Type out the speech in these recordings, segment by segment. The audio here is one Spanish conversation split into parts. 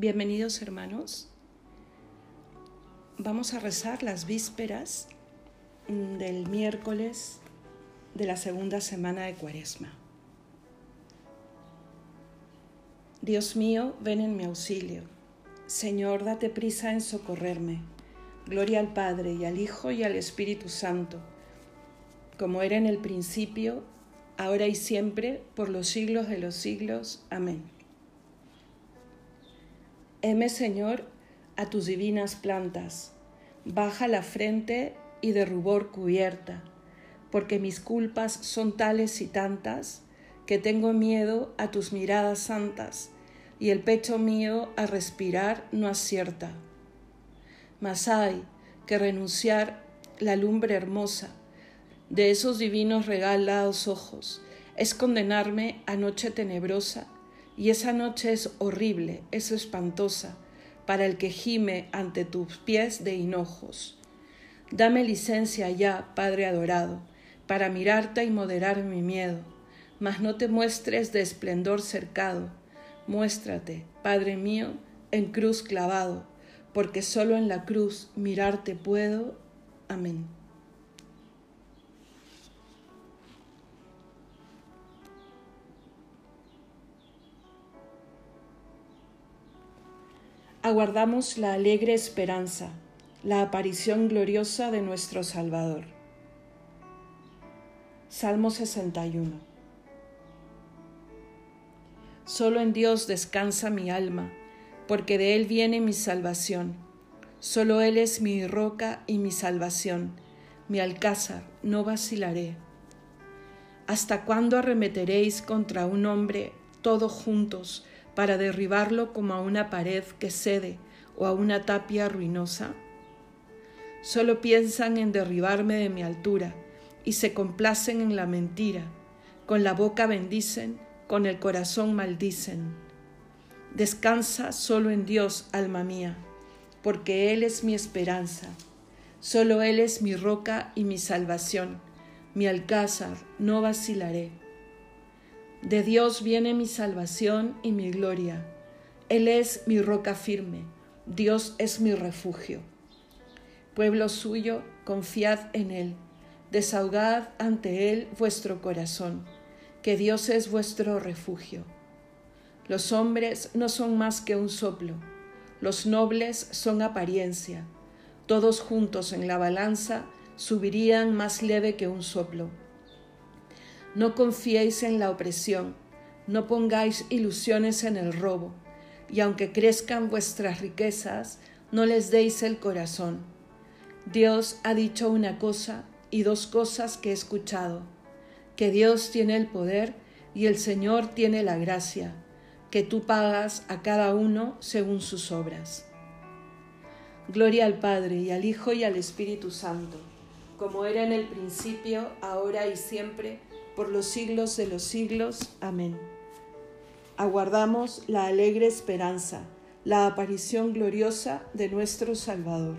Bienvenidos hermanos. Vamos a rezar las vísperas del miércoles de la segunda semana de Cuaresma. Dios mío, ven en mi auxilio. Señor, date prisa en socorrerme. Gloria al Padre y al Hijo y al Espíritu Santo, como era en el principio, ahora y siempre, por los siglos de los siglos. Amén. Heme, Señor, a tus divinas plantas, baja la frente y de rubor cubierta, porque mis culpas son tales y tantas, que tengo miedo a tus miradas santas, y el pecho mío a respirar no acierta. Mas hay que renunciar la lumbre hermosa de esos divinos regalados ojos, es condenarme a noche tenebrosa y esa noche es horrible, es espantosa, para el que gime ante tus pies de hinojos. Dame licencia ya, Padre adorado, para mirarte y moderar mi miedo, mas no te muestres de esplendor cercado. Muéstrate, Padre mío, en cruz clavado, porque solo en la cruz mirarte puedo. Amén. Aguardamos la alegre esperanza, la aparición gloriosa de nuestro Salvador. Salmo 61 Solo en Dios descansa mi alma, porque de Él viene mi salvación. Solo Él es mi roca y mi salvación, mi alcázar, no vacilaré. ¿Hasta cuándo arremeteréis contra un hombre todos juntos? Para derribarlo como a una pared que cede o a una tapia ruinosa? Solo piensan en derribarme de mi altura y se complacen en la mentira. Con la boca bendicen, con el corazón maldicen. Descansa solo en Dios, alma mía, porque Él es mi esperanza. Solo Él es mi roca y mi salvación, mi alcázar, no vacilaré. De Dios viene mi salvación y mi gloria. Él es mi roca firme, Dios es mi refugio. Pueblo suyo, confiad en Él, desahogad ante Él vuestro corazón, que Dios es vuestro refugio. Los hombres no son más que un soplo, los nobles son apariencia, todos juntos en la balanza subirían más leve que un soplo no confiéis en la opresión, no pongáis ilusiones en el robo, y aunque crezcan vuestras riquezas, no les deis el corazón. Dios ha dicho una cosa y dos cosas que he escuchado, que Dios tiene el poder y el Señor tiene la gracia, que tú pagas a cada uno según sus obras. Gloria al Padre y al Hijo y al Espíritu Santo, como era en el principio, ahora y siempre, por los siglos de los siglos. Amén. Aguardamos la alegre esperanza, la aparición gloriosa de nuestro Salvador.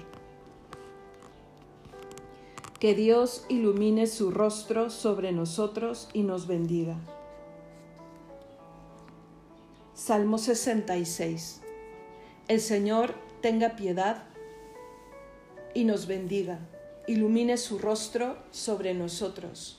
Que Dios ilumine su rostro sobre nosotros y nos bendiga. Salmo 66. El Señor tenga piedad y nos bendiga, ilumine su rostro sobre nosotros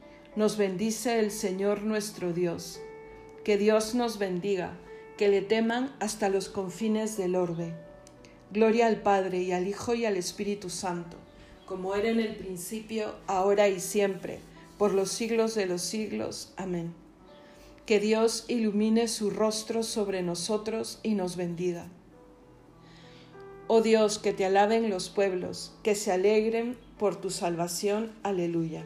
nos bendice el Señor nuestro Dios. Que Dios nos bendiga, que le teman hasta los confines del orbe. Gloria al Padre y al Hijo y al Espíritu Santo, como era en el principio, ahora y siempre, por los siglos de los siglos. Amén. Que Dios ilumine su rostro sobre nosotros y nos bendiga. Oh Dios, que te alaben los pueblos, que se alegren por tu salvación. Aleluya.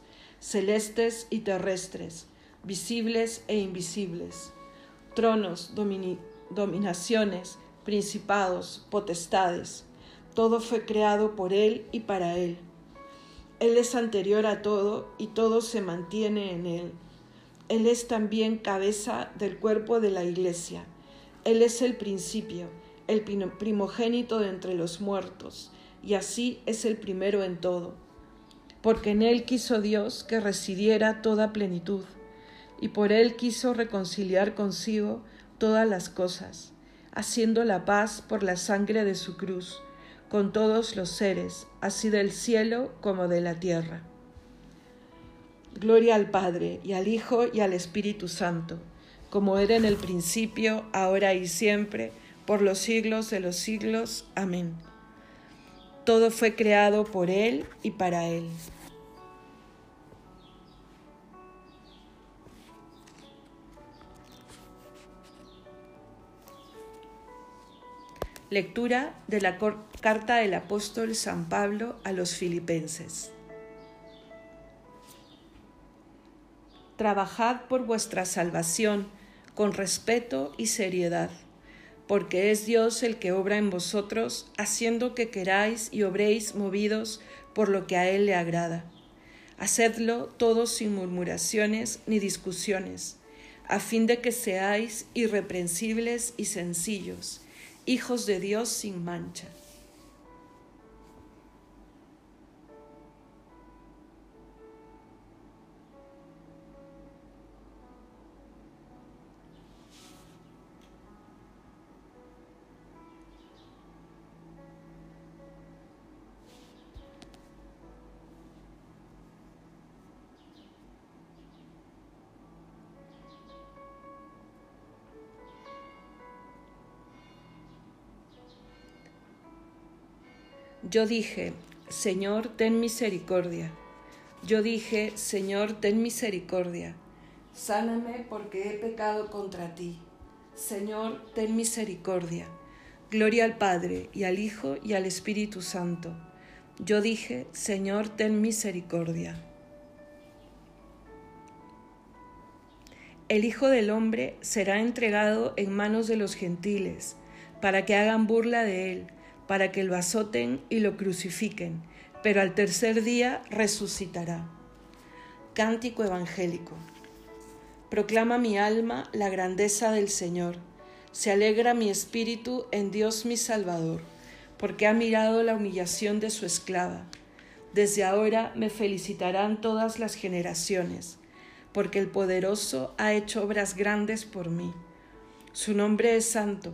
celestes y terrestres, visibles e invisibles, tronos, dominaciones, principados, potestades, todo fue creado por Él y para Él. Él es anterior a todo y todo se mantiene en Él. Él es también cabeza del cuerpo de la Iglesia. Él es el principio, el primogénito de entre los muertos, y así es el primero en todo. Porque en Él quiso Dios que residiera toda plenitud, y por Él quiso reconciliar consigo todas las cosas, haciendo la paz por la sangre de su cruz con todos los seres, así del cielo como de la tierra. Gloria al Padre, y al Hijo, y al Espíritu Santo, como era en el principio, ahora y siempre, por los siglos de los siglos. Amén. Todo fue creado por Él y para Él. Lectura de la carta del apóstol San Pablo a los filipenses. Trabajad por vuestra salvación con respeto y seriedad, porque es Dios el que obra en vosotros, haciendo que queráis y obréis movidos por lo que a Él le agrada. Hacedlo todos sin murmuraciones ni discusiones, a fin de que seáis irreprensibles y sencillos hijos de Dios sin mancha. Yo dije, Señor, ten misericordia. Yo dije, Señor, ten misericordia. Sáname porque he pecado contra ti. Señor, ten misericordia. Gloria al Padre, y al Hijo, y al Espíritu Santo. Yo dije, Señor, ten misericordia. El Hijo del Hombre será entregado en manos de los gentiles, para que hagan burla de él para que lo azoten y lo crucifiquen, pero al tercer día resucitará. Cántico Evangélico. Proclama mi alma la grandeza del Señor. Se alegra mi espíritu en Dios mi Salvador, porque ha mirado la humillación de su esclava. Desde ahora me felicitarán todas las generaciones, porque el poderoso ha hecho obras grandes por mí. Su nombre es santo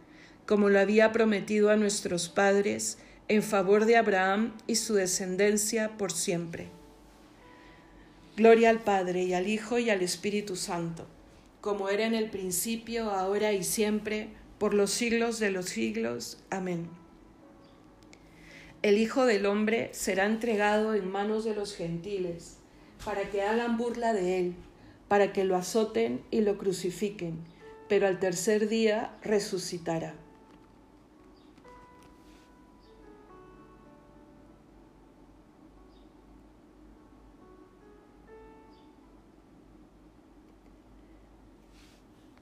como lo había prometido a nuestros padres, en favor de Abraham y su descendencia por siempre. Gloria al Padre y al Hijo y al Espíritu Santo, como era en el principio, ahora y siempre, por los siglos de los siglos. Amén. El Hijo del Hombre será entregado en manos de los gentiles, para que hagan burla de él, para que lo azoten y lo crucifiquen, pero al tercer día resucitará.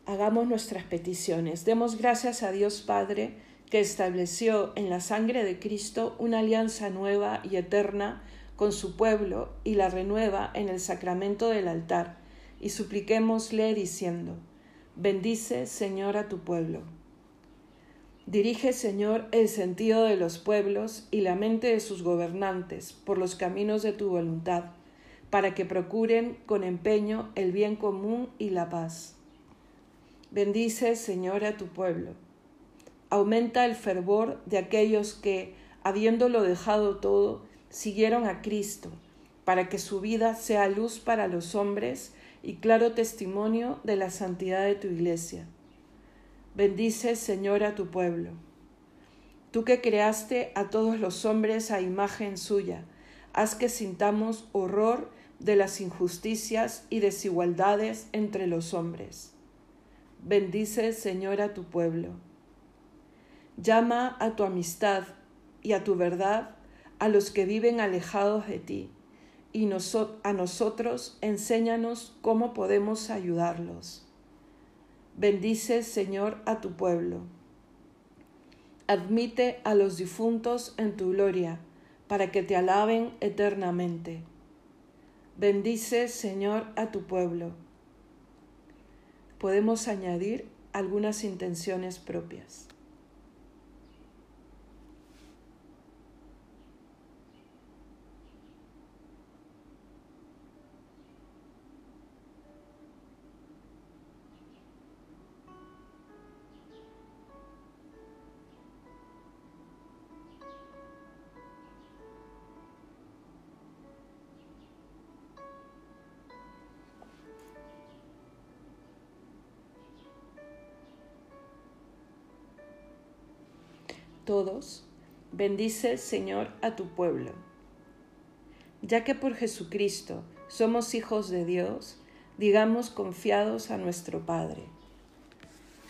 Hagamos nuestras peticiones. Demos gracias a Dios Padre que estableció en la sangre de Cristo una alianza nueva y eterna con su pueblo y la renueva en el sacramento del altar, y supliquémosle diciendo, Bendice, Señor, a tu pueblo. Dirige, Señor, el sentido de los pueblos y la mente de sus gobernantes por los caminos de tu voluntad, para que procuren con empeño el bien común y la paz. Bendice, Señor, a tu pueblo. Aumenta el fervor de aquellos que, habiéndolo dejado todo, siguieron a Cristo, para que su vida sea luz para los hombres y claro testimonio de la santidad de tu iglesia. Bendice, Señor, a tu pueblo. Tú que creaste a todos los hombres a imagen suya, haz que sintamos horror de las injusticias y desigualdades entre los hombres. Bendice, Señor, a tu pueblo. Llama a tu amistad y a tu verdad a los que viven alejados de ti, y a nosotros enséñanos cómo podemos ayudarlos. Bendice, Señor, a tu pueblo. Admite a los difuntos en tu gloria, para que te alaben eternamente. Bendice, Señor, a tu pueblo. Podemos añadir algunas intenciones propias. Todos, bendice, Señor, a tu pueblo. Ya que por Jesucristo somos hijos de Dios, digamos confiados a nuestro Padre.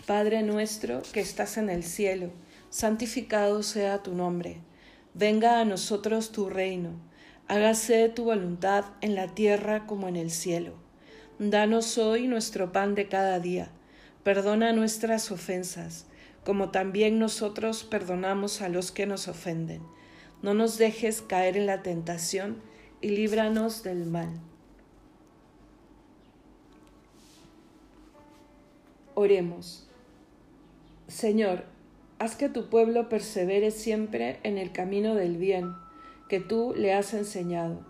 Padre nuestro que estás en el cielo, santificado sea tu nombre. Venga a nosotros tu reino. Hágase tu voluntad en la tierra como en el cielo. Danos hoy nuestro pan de cada día. Perdona nuestras ofensas como también nosotros perdonamos a los que nos ofenden. No nos dejes caer en la tentación y líbranos del mal. Oremos. Señor, haz que tu pueblo persevere siempre en el camino del bien que tú le has enseñado.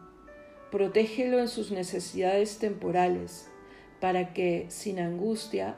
Protégelo en sus necesidades temporales, para que, sin angustia,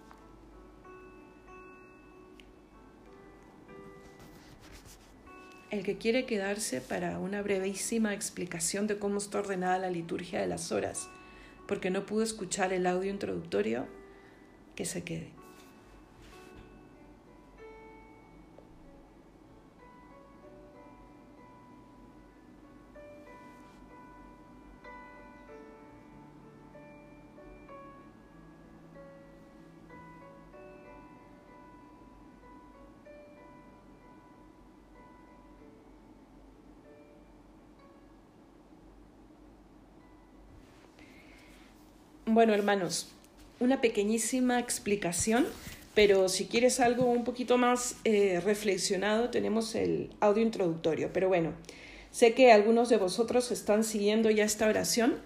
El que quiere quedarse para una brevísima explicación de cómo está ordenada la liturgia de las horas, porque no pudo escuchar el audio introductorio, que se quede. Bueno, hermanos, una pequeñísima explicación, pero si quieres algo un poquito más eh, reflexionado, tenemos el audio introductorio. Pero bueno, sé que algunos de vosotros están siguiendo ya esta oración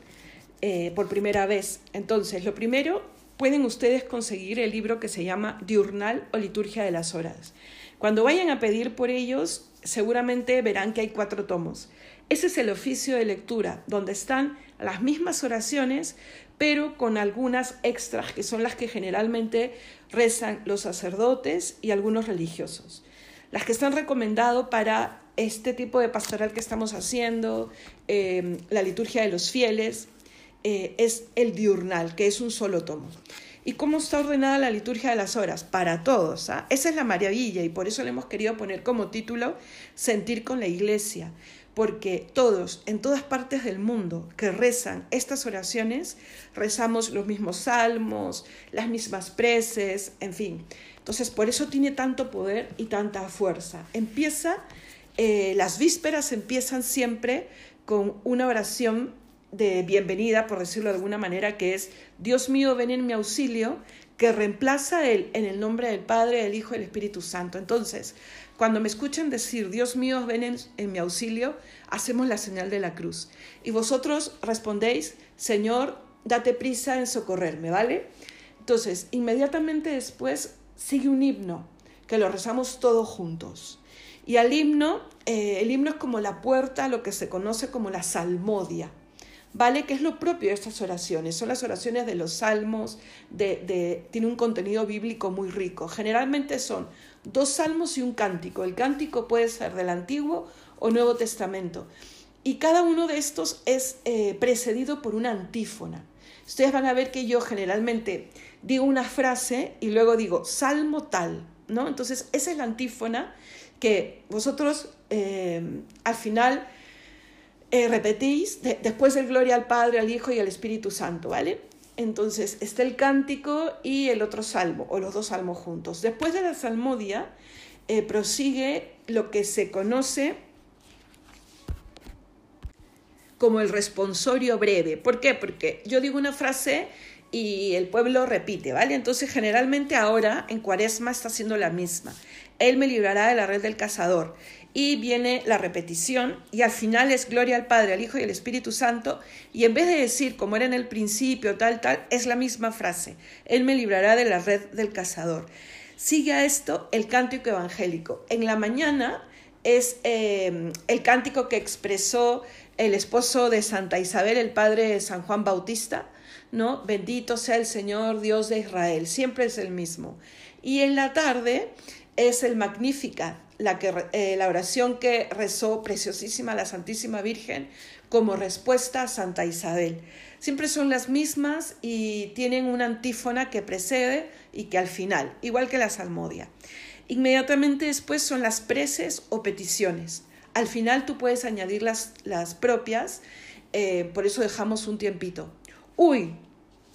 eh, por primera vez. Entonces, lo primero, pueden ustedes conseguir el libro que se llama Diurnal o Liturgia de las Horas. Cuando vayan a pedir por ellos, seguramente verán que hay cuatro tomos. Ese es el oficio de lectura, donde están las mismas oraciones, pero con algunas extras que son las que generalmente rezan los sacerdotes y algunos religiosos. Las que están recomendadas para este tipo de pastoral que estamos haciendo, em, la liturgia de los fieles, eh, es el diurnal, que es un solo tomo. ¿Y cómo está ordenada la liturgia de las horas? Para todos. ¿ah? Esa es la maravilla y por eso le hemos querido poner como título Sentir con la Iglesia, porque todos, en todas partes del mundo que rezan estas oraciones, rezamos los mismos salmos, las mismas preces, en fin. Entonces, por eso tiene tanto poder y tanta fuerza. Empieza, eh, las vísperas empiezan siempre con una oración de bienvenida, por decirlo de alguna manera, que es Dios mío, ven en mi auxilio, que reemplaza el en el nombre del Padre, del Hijo y del Espíritu Santo. Entonces, cuando me escuchen decir Dios mío, ven en, mi auxilio, hacemos la señal de la cruz. Y vosotros respondéis, Señor, date prisa en socorrerme, ¿vale? Entonces, inmediatamente después sigue un himno, que lo rezamos todos juntos. Y al himno, eh, el himno es como la puerta a lo que se conoce como la salmodia. ¿Vale? Que es lo propio de estas oraciones. Son las oraciones de los salmos, de, tiene un contenido bíblico muy rico. Generalmente son dos salmos y un cántico. El cántico puede ser del Antiguo o Nuevo Testamento. Y cada uno de estos es eh, precedido por una antífona. Ustedes van a ver que yo generalmente digo una frase y luego digo salmo tal, ¿no? Entonces, esa es la antífona que vosotros eh, al final eh, repetís después del gloria al Padre, al Hijo y al Espíritu Santo, ¿vale? Entonces está el cántico y el otro salmo, o los dos salmos juntos. Después de la salmodia eh, prosigue lo que se conoce como el responsorio breve. ¿Por qué? Porque yo digo una frase y el pueblo repite, ¿vale? Entonces generalmente ahora en cuaresma está haciendo la misma. Él me librará de la red del cazador y viene la repetición y al final es gloria al Padre, al Hijo y al Espíritu Santo y en vez de decir como era en el principio tal tal, es la misma frase, Él me librará de la red del cazador. Sigue a esto el cántico evangélico. En la mañana es eh, el cántico que expresó el esposo de Santa Isabel, el padre de San Juan Bautista, ¿no? Bendito sea el Señor Dios de Israel, siempre es el mismo. Y en la tarde es el Magnífica, la, que, eh, la oración que rezó preciosísima la Santísima Virgen como respuesta a Santa Isabel. Siempre son las mismas y tienen una antífona que precede y que al final, igual que la salmodia. Inmediatamente después son las preces o peticiones. Al final tú puedes añadir las, las propias, eh, por eso dejamos un tiempito. Uy,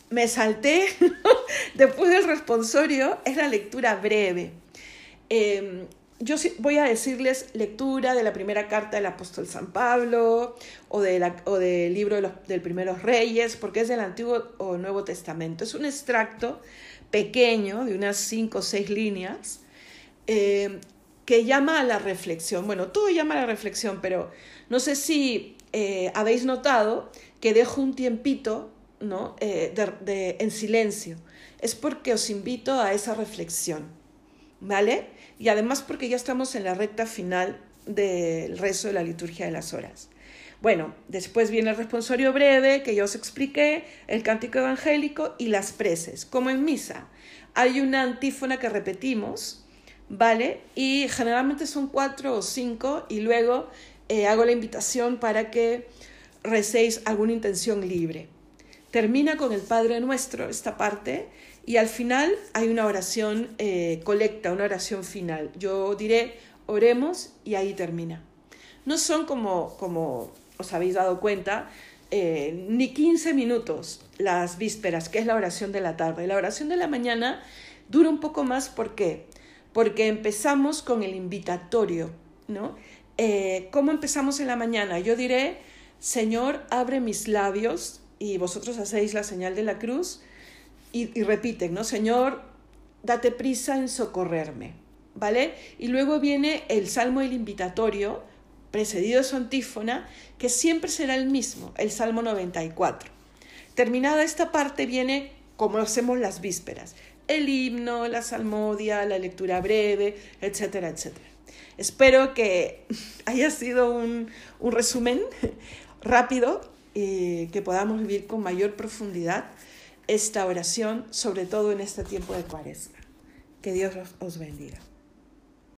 me salté después del responsorio, es la lectura breve. Em, yo voy a decirles lectura de la primera carta del apóstol San Pablo o, de la, o del libro de los, del primeros reyes, porque es del Antiguo o Nuevo Testamento. Es un extracto pequeño de unas cinco o seis líneas em, que llama a la reflexión. Bueno, todo llama a la reflexión, pero no sé si eh, habéis notado que dejo un tiempito ¿no? Eh, de, en silencio. Es porque os invito a esa reflexión, ¿vale? Y además porque ya estamos en la recta final del rezo de la liturgia de las horas. Bueno, después viene el responsorio breve que ya os expliqué, el cántico evangélico y las preces, como en misa. Hay una antífona que repetimos, ¿vale? Y generalmente son cuatro o cinco y luego eh, hago la invitación para que recéis alguna intención libre. Termina con el Padre Nuestro esta parte y al final hay una oración eh, colecta, una oración final. Yo diré, oremos y ahí termina. No son como, como os habéis dado cuenta, eh, ni 15 minutos las vísperas, que es la oración de la tarde. La oración de la mañana dura un poco más, ¿por qué? Porque empezamos con el invitatorio, ¿no? Eh, ¿Cómo empezamos en la mañana? Yo diré, Señor, abre mis labios y vosotros hacéis la señal de la cruz y, repiten, ¿no? Señor, date prisa en socorrerme, ¿vale? Y luego viene el salmo del invitatorio, precedido de su antífona, que siempre será el mismo, el Salmo 94. Terminada esta parte viene como hacemos las vísperas, el himno, la salmodia, la lectura breve, etcétera, etcétera. Espero que haya sido un, un resumen rápido y que podamos vivir con mayor profundidad esta oración, sobre todo en este tiempo de cuaresma. Que Dios os bendiga.